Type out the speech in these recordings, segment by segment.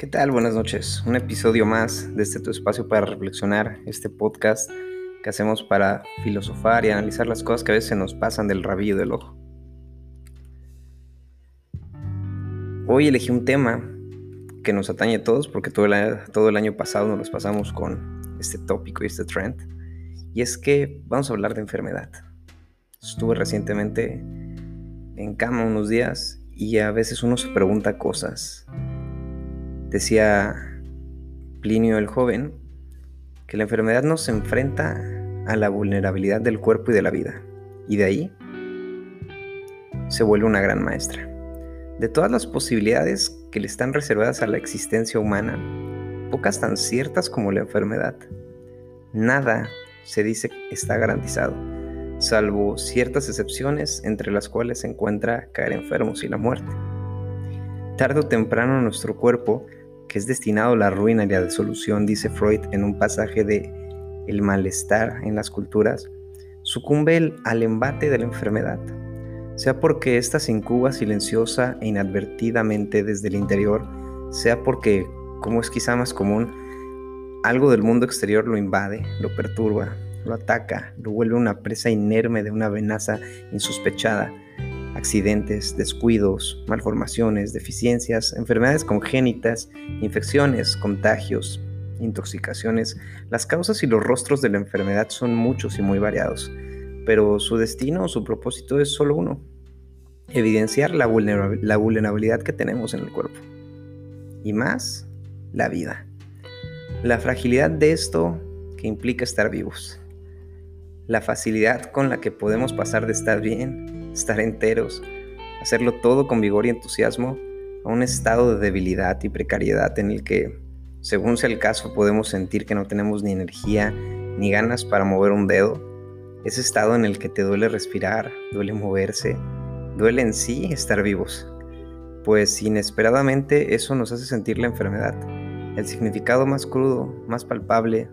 ¿Qué tal? Buenas noches. Un episodio más de este tu espacio para reflexionar, este podcast que hacemos para filosofar y analizar las cosas que a veces nos pasan del rabillo del ojo. Hoy elegí un tema que nos atañe a todos porque todo el, todo el año pasado nos los pasamos con este tópico y este trend. Y es que vamos a hablar de enfermedad. Estuve recientemente en cama unos días y a veces uno se pregunta cosas. Decía Plinio el joven que la enfermedad nos enfrenta a la vulnerabilidad del cuerpo y de la vida. Y de ahí se vuelve una gran maestra. De todas las posibilidades que le están reservadas a la existencia humana, pocas tan ciertas como la enfermedad. Nada se dice está garantizado, salvo ciertas excepciones entre las cuales se encuentra caer enfermos y la muerte. Tarde o temprano nuestro cuerpo, que es destinado a la ruina y la desolución, dice Freud en un pasaje de El malestar en las culturas, sucumbe al embate de la enfermedad sea porque ésta se incuba silenciosa e inadvertidamente desde el interior, sea porque, como es quizá más común, algo del mundo exterior lo invade, lo perturba, lo ataca, lo vuelve una presa inerme de una amenaza insospechada. Accidentes, descuidos, malformaciones, deficiencias, enfermedades congénitas, infecciones, contagios, intoxicaciones. Las causas y los rostros de la enfermedad son muchos y muy variados pero su destino o su propósito es solo uno, evidenciar la, la vulnerabilidad que tenemos en el cuerpo. Y más, la vida. La fragilidad de esto que implica estar vivos. La facilidad con la que podemos pasar de estar bien, estar enteros, hacerlo todo con vigor y entusiasmo, a un estado de debilidad y precariedad en el que, según sea el caso, podemos sentir que no tenemos ni energía ni ganas para mover un dedo ese estado en el que te duele respirar, duele moverse, duele en sí estar vivos, pues inesperadamente eso nos hace sentir la enfermedad, el significado más crudo, más palpable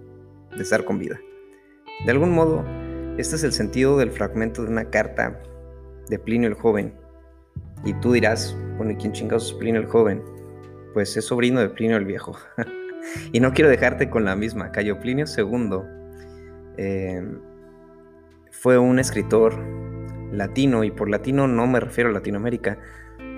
de estar con vida. De algún modo, este es el sentido del fragmento de una carta de Plinio el Joven. Y tú dirás, bueno, ¿y quién chingados es Plinio el Joven? Pues es sobrino de Plinio el Viejo. y no quiero dejarte con la misma. Cayo Plinio II eh, fue un escritor latino, y por latino no me refiero a Latinoamérica,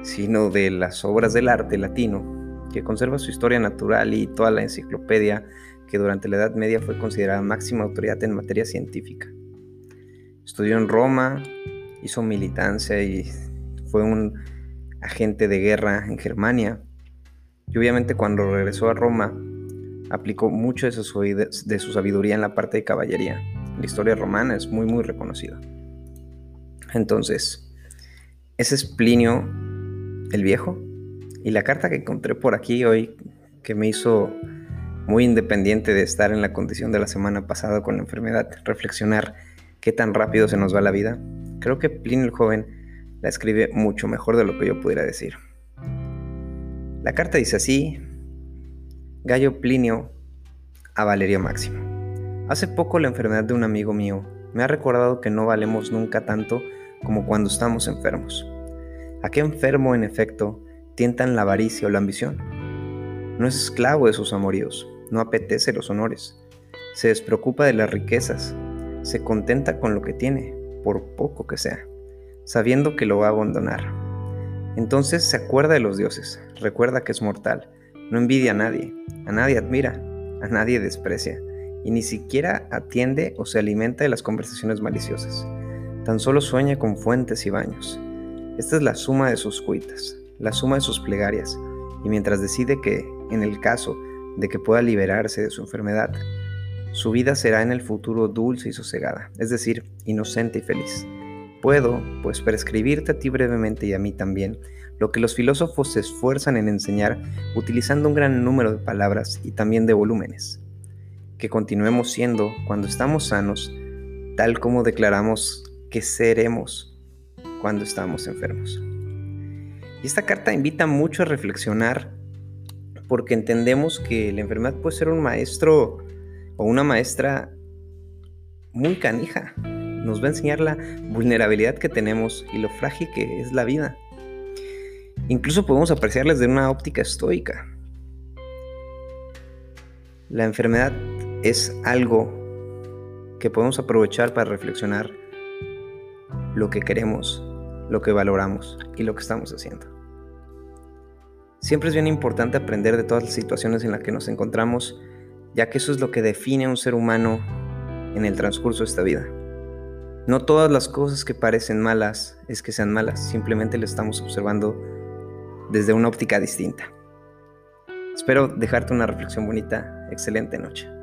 sino de las obras del arte latino, que conserva su historia natural y toda la enciclopedia que durante la Edad Media fue considerada máxima autoridad en materia científica. Estudió en Roma, hizo militancia y fue un agente de guerra en Germania. Y obviamente cuando regresó a Roma, aplicó mucho de su, de su sabiduría en la parte de caballería la historia romana es muy muy reconocida. Entonces, ese es Plinio el Viejo. Y la carta que encontré por aquí hoy, que me hizo muy independiente de estar en la condición de la semana pasada con la enfermedad, reflexionar qué tan rápido se nos va la vida, creo que Plinio el Joven la escribe mucho mejor de lo que yo pudiera decir. La carta dice así, Gallo Plinio a Valerio Máximo. Hace poco la enfermedad de un amigo mío me ha recordado que no valemos nunca tanto como cuando estamos enfermos. ¿A qué enfermo, en efecto, tientan la avaricia o la ambición? No es esclavo de sus amoríos, no apetece los honores, se despreocupa de las riquezas, se contenta con lo que tiene, por poco que sea, sabiendo que lo va a abandonar. Entonces se acuerda de los dioses, recuerda que es mortal, no envidia a nadie, a nadie admira, a nadie desprecia y ni siquiera atiende o se alimenta de las conversaciones maliciosas. Tan solo sueña con fuentes y baños. Esta es la suma de sus cuitas, la suma de sus plegarias, y mientras decide que, en el caso de que pueda liberarse de su enfermedad, su vida será en el futuro dulce y sosegada, es decir, inocente y feliz. Puedo, pues, prescribirte a ti brevemente y a mí también, lo que los filósofos se esfuerzan en enseñar utilizando un gran número de palabras y también de volúmenes que continuemos siendo, cuando estamos sanos, tal como declaramos que seremos cuando estamos enfermos. Y esta carta invita mucho a reflexionar porque entendemos que la enfermedad puede ser un maestro o una maestra muy canija. Nos va a enseñar la vulnerabilidad que tenemos y lo frágil que es la vida. Incluso podemos apreciarles de una óptica estoica. La enfermedad es algo que podemos aprovechar para reflexionar lo que queremos, lo que valoramos y lo que estamos haciendo. Siempre es bien importante aprender de todas las situaciones en las que nos encontramos, ya que eso es lo que define a un ser humano en el transcurso de esta vida. No todas las cosas que parecen malas es que sean malas, simplemente lo estamos observando desde una óptica distinta. Espero dejarte una reflexión bonita. Excelente noche.